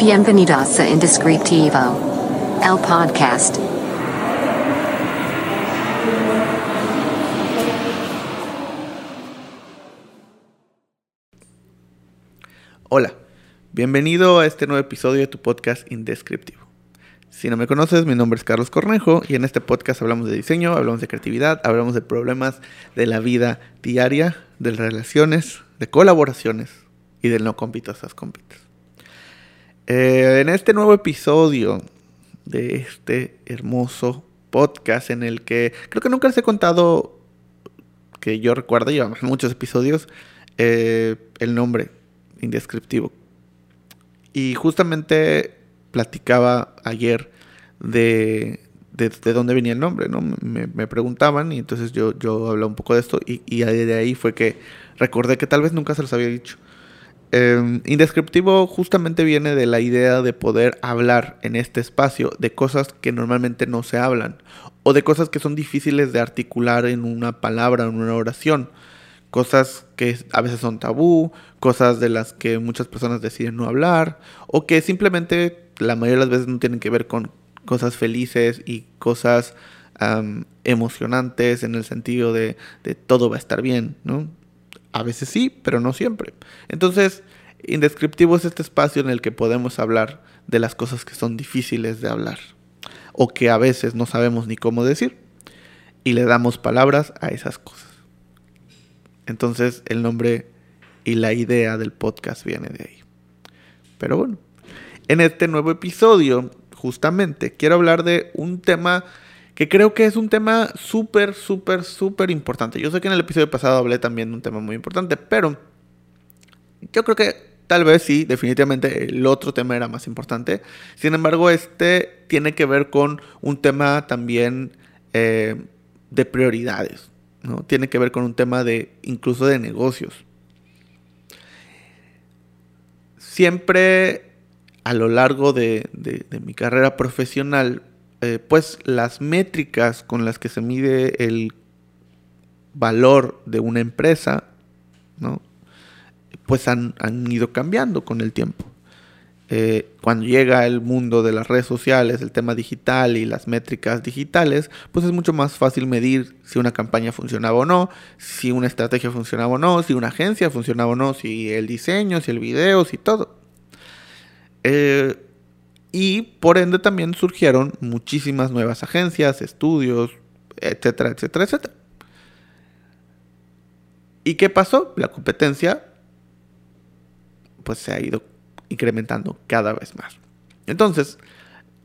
Bienvenidos a Indescriptivo, el podcast. Hola, bienvenido a este nuevo episodio de tu podcast Indescriptivo. Si no me conoces, mi nombre es Carlos Cornejo y en este podcast hablamos de diseño, hablamos de creatividad, hablamos de problemas de la vida diaria, de relaciones, de colaboraciones y del no compitas, esas compitas. Eh, en este nuevo episodio de este hermoso podcast en el que creo que nunca les he contado que yo recuerdo, llevamos muchos episodios, eh, el nombre indescriptivo. Y justamente platicaba ayer de, de, dónde venía el nombre, ¿no? Me, preguntaban y entonces yo, yo hablaba un poco de esto y, y, de ahí fue que recordé que tal vez nunca se los había dicho. Eh, indescriptivo justamente viene de la idea de poder hablar en este espacio de cosas que normalmente no se hablan o de cosas que son difíciles de articular en una palabra, en una oración cosas que a veces son tabú, cosas de las que muchas personas deciden no hablar, o que simplemente la mayoría de las veces no tienen que ver con cosas felices y cosas emocionantes en el sentido de, de, todo va a estar bien, ¿no? A veces sí, pero no siempre. Entonces, indescriptivo es este espacio en el que podemos hablar de las cosas que son difíciles de hablar, o que a veces no sabemos ni cómo decir, y le damos palabras a esas cosas. Entonces el nombre y la idea del podcast viene de ahí. Pero bueno, en este nuevo episodio, justamente, quiero hablar de un tema que creo que es un tema súper, súper, súper importante. Yo sé que en el episodio pasado hablé también de un tema muy importante, pero yo creo que tal vez sí, definitivamente el otro tema era más importante. Sin embargo, este tiene que ver con un tema también eh, de prioridades. ¿no? Tiene que ver con un tema de incluso de negocios. Siempre a lo largo de, mi carrera profesional, eh, pues las métricas con las que se mide el valor de una empresa, ¿no? pues han ido cambiando con el tiempo. Eh, cuando llega el mundo de las redes sociales, el tema digital y las métricas digitales, pues es mucho más fácil medir si una campaña funcionaba o no, si una estrategia funcionaba o no, si una agencia funcionaba o no, si el diseño, si el video, si todo. Eh, y por ende también surgieron muchísimas nuevas agencias, estudios, etcétera, etcétera, etcétera. ¿Y qué pasó? La competencia pues se ha ido incrementando cada vez más. Entonces,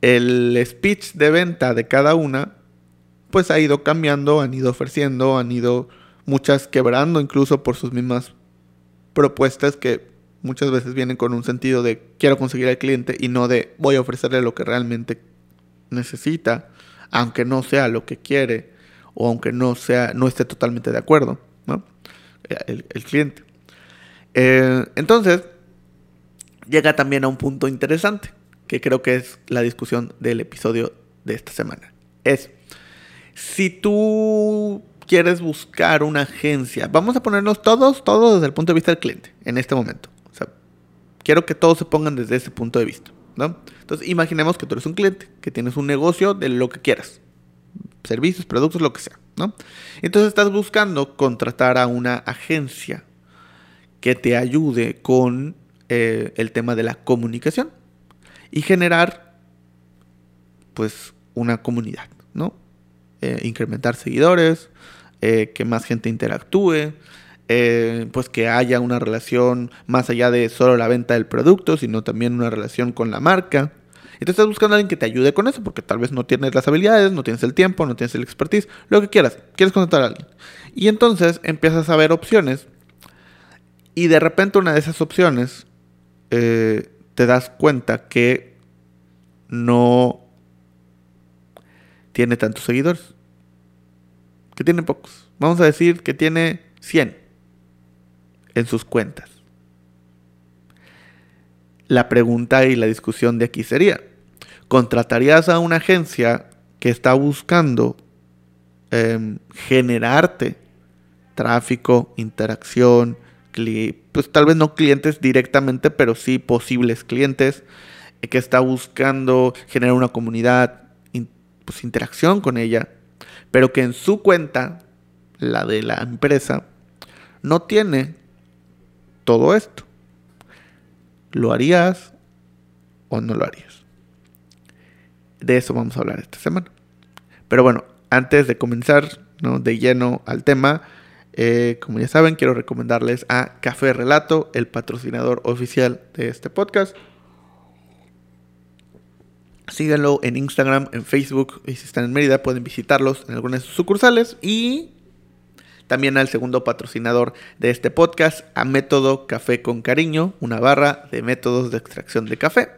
el speech de venta de cada una, pues ha ido cambiando, han ido ofreciendo, han ido muchas quebrando incluso por sus mismas propuestas que muchas veces vienen con un sentido de quiero conseguir al cliente y no de voy a ofrecerle lo que realmente necesita, aunque no sea lo que quiere o aunque no sea no esté totalmente de acuerdo, ¿no? el, cliente. Eh, entonces, llega también a un punto interesante, que creo que es la discusión del episodio de esta semana. Es, si tú quieres buscar una agencia, vamos a ponernos todos, todos desde el punto de vista del cliente, en este momento. Quiero que todos se pongan desde ese punto de vista, ¿no? Entonces, imaginemos que tú eres un cliente, que tienes un negocio de lo que quieras, servicios, productos, lo que sea, ¿no? Entonces estás buscando contratar a una agencia que te ayude con eh, el tema de la comunicación y generar pues una comunidad, ¿no? Eh, incrementar seguidores, eh, que más gente interactúe, pues que haya una relación más allá de solo la venta del producto, sino también una relación con la marca. Entonces estás buscando a alguien que te ayude con eso, porque tal vez no tienes las habilidades, no tienes el tiempo, no tienes el expertise, lo que quieras, quieres contratar a alguien. Y entonces empiezas a ver opciones y de repente una de esas opciones eh, te das cuenta que no tiene tantos seguidores. Que tiene pocos. Vamos a decir que tiene 100 en sus cuentas. La pregunta y la discusión de aquí sería, ¿contratarías a una agencia que está buscando em, generarte tráfico, interacción, pues tal vez no clientes directamente, pero sí posibles clientes, que está buscando generar una comunidad, pues interacción con ella, pero que en su cuenta, la de la empresa, no tiene todo esto. ¿Lo harías o no lo harías? De eso vamos a hablar esta semana. Pero bueno, antes de comenzar ¿no? de lleno al tema, eh, como ya saben, quiero recomendarles a Café Relato, el patrocinador oficial de este podcast. Síganlo en Instagram, en Facebook, y si están en Mérida pueden visitarlos en algunas de sus sucursales. Y también al segundo patrocinador de este podcast, a Método Café con Cariño, una barra de métodos de extracción de café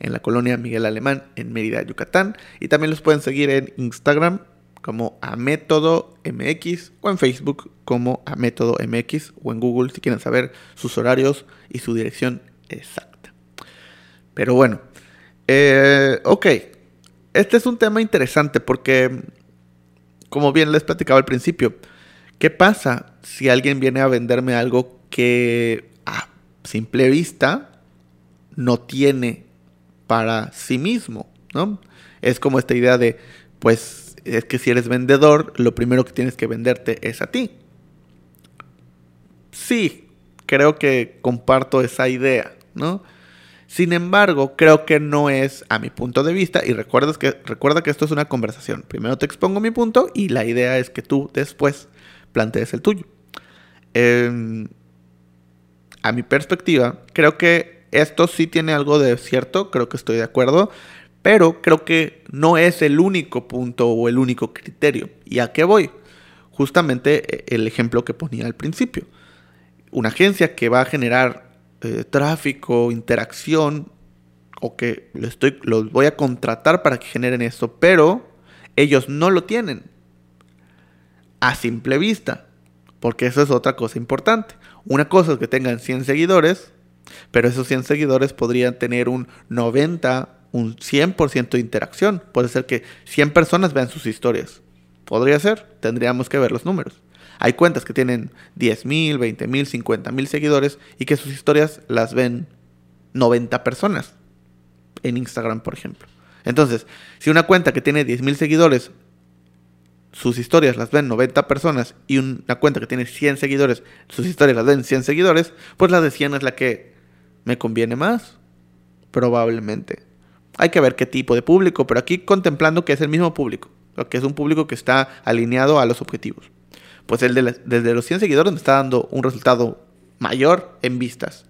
en la colonia Miguel Alemán en Mérida, Yucatán. Y también los pueden seguir en Instagram como a Método MX o en Facebook como a Método MX o en Google si quieren saber sus horarios y su dirección exacta. Pero bueno, eh, ok, este es un tema interesante porque, como bien les platicaba al principio, ¿qué pasa si alguien viene a venderme algo que a simple vista no tiene para sí mismo? ¿no? Es como esta idea de, pues, es que si eres vendedor, lo primero que tienes que venderte es a ti. Sí, creo que comparto esa idea, ¿no? Sin embargo, creo que no es a mi punto de vista y recuerda que, recuerda que esto es una conversación. Primero te expongo mi punto y la idea es que tú después plantees el tuyo. Em, a mi perspectiva, creo que esto sí tiene algo de cierto, creo que estoy de acuerdo, pero creo que no es el único punto o el único criterio. ¿Y a qué voy? Justamente eh, el ejemplo que ponía al principio. Una agencia que va a generar eh, tráfico, interacción, o que lo estoy, los voy a contratar para que generen esto, pero ellos no lo tienen a simple vista, porque eso es otra cosa importante. Una cosa es que tengan 100 seguidores, pero esos 100 seguidores podrían tener un 90, un 100% de interacción. Puede ser que 100 personas vean sus historias. Podría ser, tendríamos que ver los números. Hay cuentas que tienen 10.000, 20.000, 50.000 seguidores y que sus historias las ven 90 personas en Instagram, por ejemplo. Entonces, si una cuenta que tiene 10.000 seguidores, sus historias las ven 90 personas y una cuenta que tiene 100 seguidores, sus historias las ven 100 seguidores, pues la de 100 es la que me conviene más, probablemente. Hay que ver qué tipo de público, pero aquí contemplando que es el mismo público, que es un público que está alineado a los objetivos pues el de desde los 100 seguidores me está dando un resultado mayor en vistas.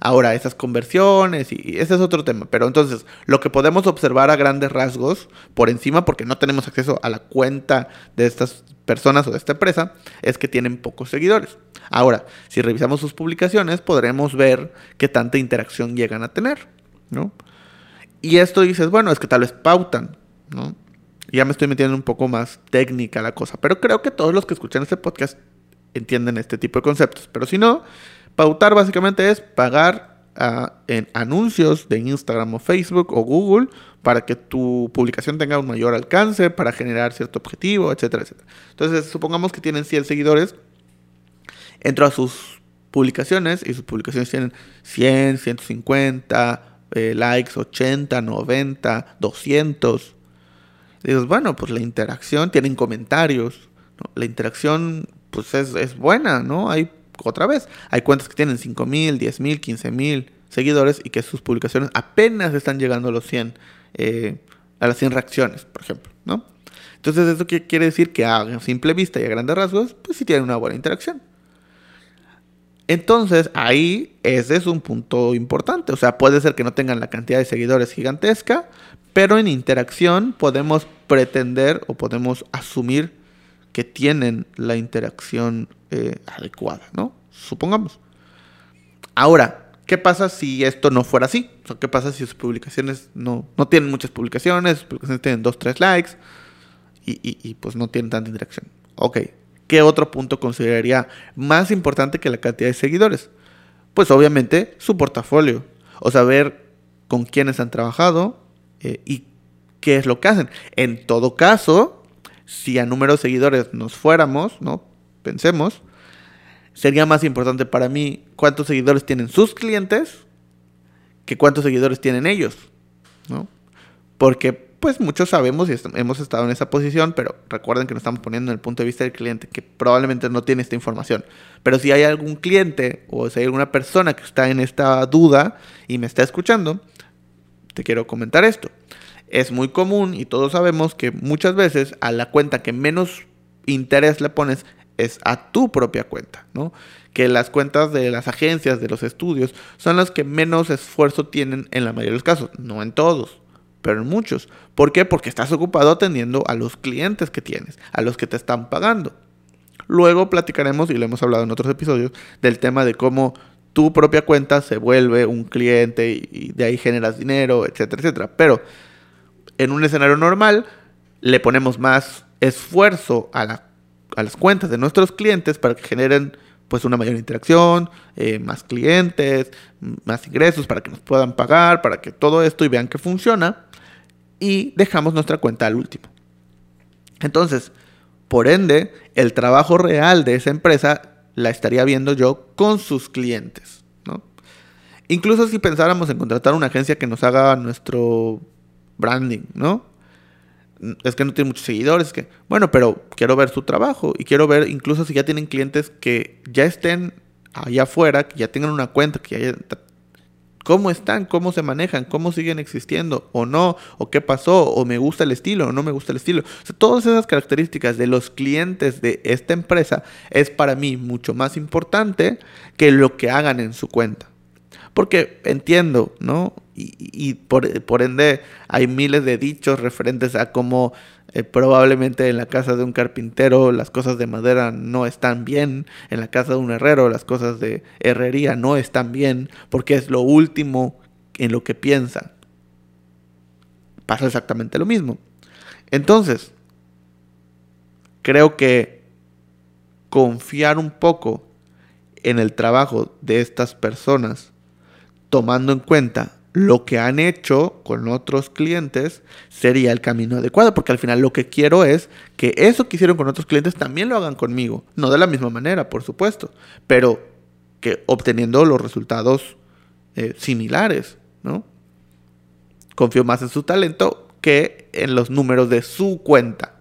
Ahora, esas conversiones y ese es otro tema. Pero entonces, lo que podemos observar a grandes rasgos, por encima, porque no tenemos acceso a la cuenta de estas personas o de esta empresa, es que tienen pocos seguidores. Ahora, si revisamos sus publicaciones, podremos ver qué tanta interacción llegan a tener, ¿no? Y esto dices, bueno, es que tal vez pautan, ¿no? Ya me estoy metiendo un poco más técnica la cosa, pero creo que todos los que escuchan este podcast entienden este tipo de conceptos. Pero si no, pautar básicamente es pagar ah, en anuncios de Instagram o Facebook o Google para que tu publicación tenga un mayor alcance, para generar cierto objetivo, etcétera, etcétera. Entonces, supongamos que tienen 100 seguidores, entro a sus publicaciones y sus publicaciones tienen 100, 150 eh, likes, 80, 90, 200 dices, bueno, pues la interacción, tienen comentarios, la interacción pues es, buena, ¿no? Hay, otra vez, hay cuentas que tienen 5 mil, 10 mil, 15 mil seguidores y que sus publicaciones apenas están llegando a los 100, eh, a las 100 reacciones, por ejemplo, ¿no? Entonces, ¿eso quiere decir? Que a simple vista y a grandes rasgos, pues sí tienen una buena interacción. Entonces, ahí ese es un punto importante. O sea, puede ser que no tengan la cantidad de seguidores gigantesca, pero en interacción podemos pretender o podemos asumir que tienen la interacción eh, adecuada, ¿no? Supongamos. Ahora, ¿qué pasa si esto no fuera así? O ¿Qué pasa si sus publicaciones no, no tienen muchas publicaciones, sus publicaciones tienen dos, tres likes y, y pues no tienen tanta interacción? Ok, ¿qué otro punto consideraría más importante que la cantidad de seguidores? Pues obviamente su portafolio, o saber con quiénes han trabajado, eh, y qué es lo que hacen. En todo caso, si a número de seguidores nos fuéramos, ¿no? Pensemos, sería más importante para mí cuántos seguidores tienen sus clientes que cuántos seguidores tienen ellos. ¿no? Porque pues muchos sabemos y hemos estado en esa posición, pero recuerden que nos estamos poniendo en el punto de vista del cliente, que probablemente no tiene esta información. Pero si hay algún cliente o si hay alguna persona que está en esta duda y me está escuchando, te quiero comentar esto. Es muy común y todos sabemos que muchas veces a la cuenta que menos interés le pones es a tu propia cuenta, ¿no? Que las cuentas de las agencias, de los estudios, son las que menos esfuerzo tienen en la mayoría de los casos, no en todos, pero en muchos. ¿Por qué? Porque estás ocupado atendiendo a los clientes que tienes, a los que te están pagando. Luego platicaremos, y lo hemos hablado en otros episodios, del tema de cómo tu propia cuenta se vuelve un cliente y de ahí generas dinero, etcétera, etcétera. Pero en un escenario normal le ponemos más esfuerzo a, las cuentas de nuestros clientes para que generen pues una mayor interacción, eh, más clientes, más ingresos para que nos puedan pagar, para que todo esto y vean que funciona y dejamos nuestra cuenta al último. Entonces, por ende, el trabajo real de esa empresa la estaría viendo yo con sus clientes. ¿no? Incluso si pensáramos en contratar una agencia que nos haga nuestro branding, ¿no? Es que no tiene muchos seguidores, que, bueno, pero quiero ver su trabajo y quiero ver incluso si ya tienen clientes que ya estén allá afuera, que ya tengan una cuenta, que ya cómo están, cómo se manejan, cómo siguen existiendo o no, o qué pasó, o me gusta el estilo o no me gusta el estilo. todas esas características de los clientes de esta empresa es para mí mucho más importante que lo que hagan en su cuenta. Porque entiendo, ¿no? Y, por, ende hay miles de dichos referentes a cómo eh, probablemente en la casa de un carpintero las cosas de madera no están bien, en la casa de un herrero las cosas de herrería no están bien, porque es lo último en lo que piensan. Pasa exactamente lo mismo. Entonces, creo que confiar un poco en el trabajo de estas personas, tomando en cuenta lo que han hecho con otros clientes sería el camino adecuado, porque al final lo que quiero es que eso que hicieron con otros clientes también lo hagan conmigo, no de la misma manera, por supuesto, pero que obteniendo los resultados eh, similares, ¿no? Confío más en su talento que en los números de su cuenta.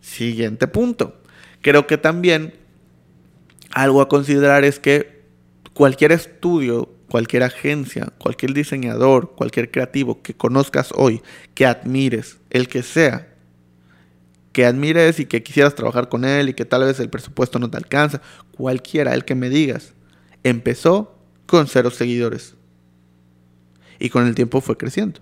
Siguiente punto. Creo que también algo a considerar es que cualquier estudio cualquier agencia, cualquier diseñador, cualquier creativo que conozcas hoy, que admires, el que sea, que admires y que quisieras trabajar con él y que tal vez el presupuesto no te alcanza, cualquiera, el que me digas, empezó con cero seguidores. Y con el tiempo fue creciendo.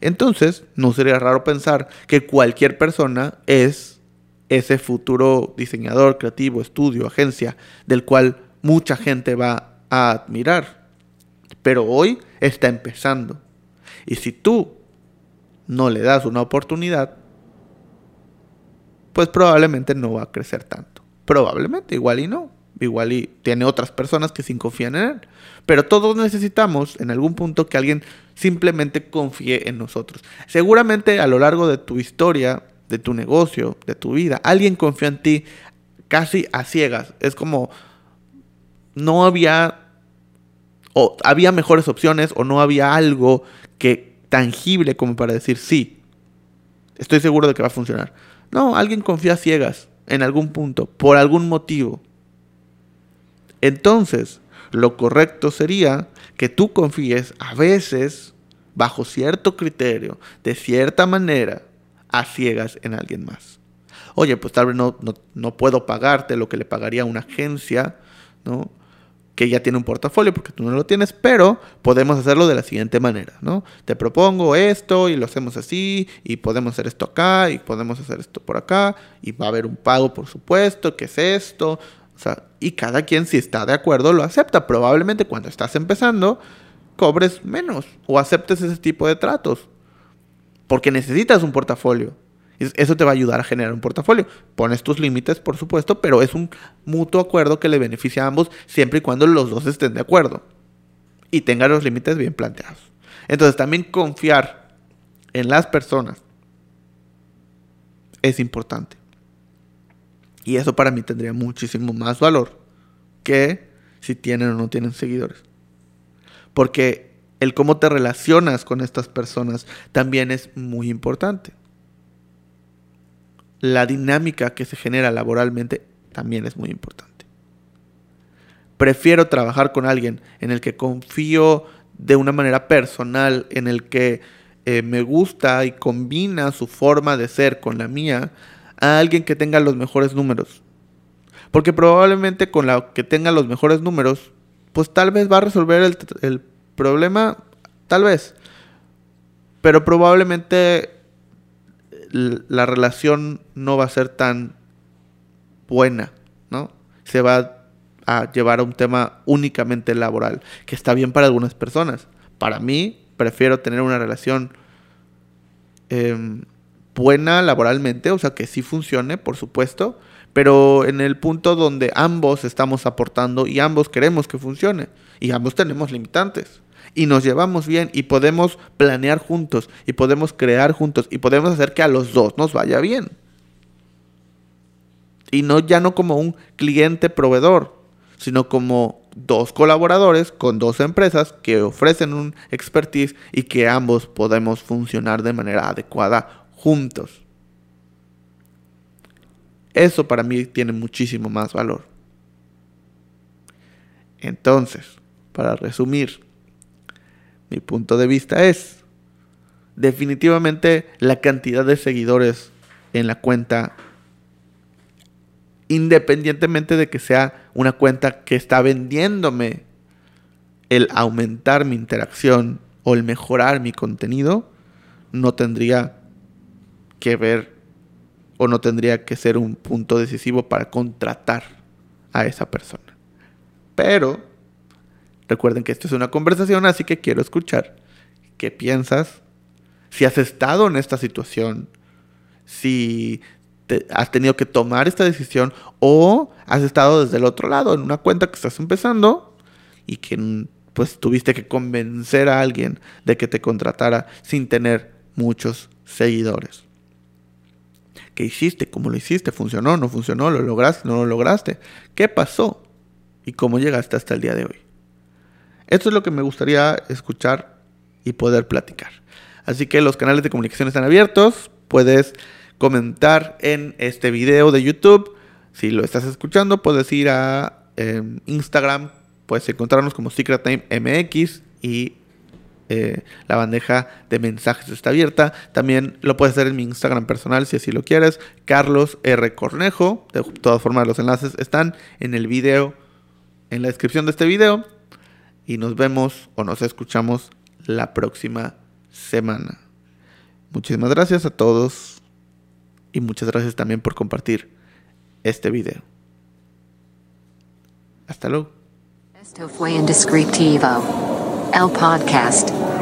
Entonces, no sería raro pensar que cualquier persona es ese futuro diseñador, creativo, estudio, agencia, del cual mucha gente va a admirar pero hoy está empezando. Y si tú no le das una oportunidad, pues probablemente no va a crecer tanto. Probablemente, igual y no. Igual y tiene otras personas que sí confían en él. Pero todos necesitamos en algún punto que alguien simplemente confíe en nosotros. Seguramente a lo largo de tu historia, de tu negocio, de tu vida, alguien confía en ti casi a ciegas. Es como no había o había mejores opciones o no había algo que tangible como para decir sí, estoy seguro de que va a funcionar. No, alguien confía ciegas en algún punto, por algún motivo. Entonces, lo correcto sería que tú confíes a veces, bajo cierto criterio, de cierta manera, a ciegas en alguien más. Oye, pues tal vez no, no, no puedo pagarte lo que le pagaría a una agencia, ¿no? Que ya tiene un portafolio porque tú no lo tienes, pero podemos hacerlo de la siguiente manera, ¿no? Te propongo esto y lo hacemos así y podemos hacer esto acá y podemos hacer esto por acá y va a haber un pago, por supuesto, ¿qué es esto? O sea, y cada quien si está de acuerdo lo acepta. Probablemente cuando estás empezando cobres menos o aceptes ese tipo de tratos porque necesitas un portafolio. Eso te va a ayudar a generar un portafolio. Pones tus límites, por supuesto, pero es un mutuo acuerdo que le beneficia a ambos siempre y cuando los dos estén de acuerdo y tengan los límites bien planteados. Entonces también confiar en las personas es importante. Y eso para mí tendría muchísimo más valor que si tienen o no tienen seguidores. Porque el cómo te relacionas con estas personas también es muy importante. La dinámica que se genera laboralmente también es muy importante. Prefiero trabajar con alguien en el que confío de una manera personal, en el que eh, me gusta y combina su forma de ser con la mía, a alguien que tenga los mejores números. Porque probablemente con la que tenga los mejores números, pues tal vez va a resolver el, el problema, tal vez. Pero probablemente la relación no va a ser tan buena, ¿no? Se va a llevar a un tema únicamente laboral, que está bien para algunas personas. Para mí, prefiero tener una relación em, buena laboralmente, o sea, que sí funcione, por supuesto, pero en el punto donde ambos estamos aportando y ambos queremos que funcione, y ambos tenemos limitantes y nos llevamos bien y podemos planear juntos y podemos crear juntos y podemos hacer que a los dos nos vaya bien. Y no ya no como un cliente proveedor, sino como dos colaboradores con dos empresas que ofrecen un expertise y que ambos podemos funcionar de manera adecuada juntos. Eso para mí tiene muchísimo más valor. Entonces, para resumir, mi punto de vista es, definitivamente la cantidad de seguidores en la cuenta, independientemente de que sea una cuenta que está vendiéndome el aumentar mi interacción o el mejorar mi contenido, no tendría que ver o no tendría que ser un punto decisivo para contratar a esa persona. Pero Recuerden que esto es una conversación, así que quiero escuchar qué piensas, si has estado en esta situación, si has tenido que tomar esta decisión o has estado desde el otro lado en una cuenta que estás empezando y que pues tuviste que convencer a alguien de que te contratara sin tener muchos seguidores. ¿Qué hiciste? ¿Cómo lo hiciste? ¿Funcionó? ¿No funcionó? ¿Lo lograste? ¿No lo lograste? ¿Qué pasó? ¿Y cómo llegaste hasta el día de hoy? Esto es lo que me gustaría escuchar y poder platicar. Así que los canales de comunicación están abiertos. Puedes comentar en este video de YouTube. Si lo estás escuchando, puedes ir a em, Instagram. Puedes encontrarnos como Secret Time MX y eh, la bandeja de mensajes está abierta. También lo puedes hacer en mi Instagram personal si así lo quieres. Carlos R. Cornejo. De todas formas, los enlaces están en el video, en la descripción de este video y nos vemos o nos escuchamos la próxima semana. Muchísimas gracias a todos y muchas gracias también por compartir este video. Hasta luego. Esto fue el podcast.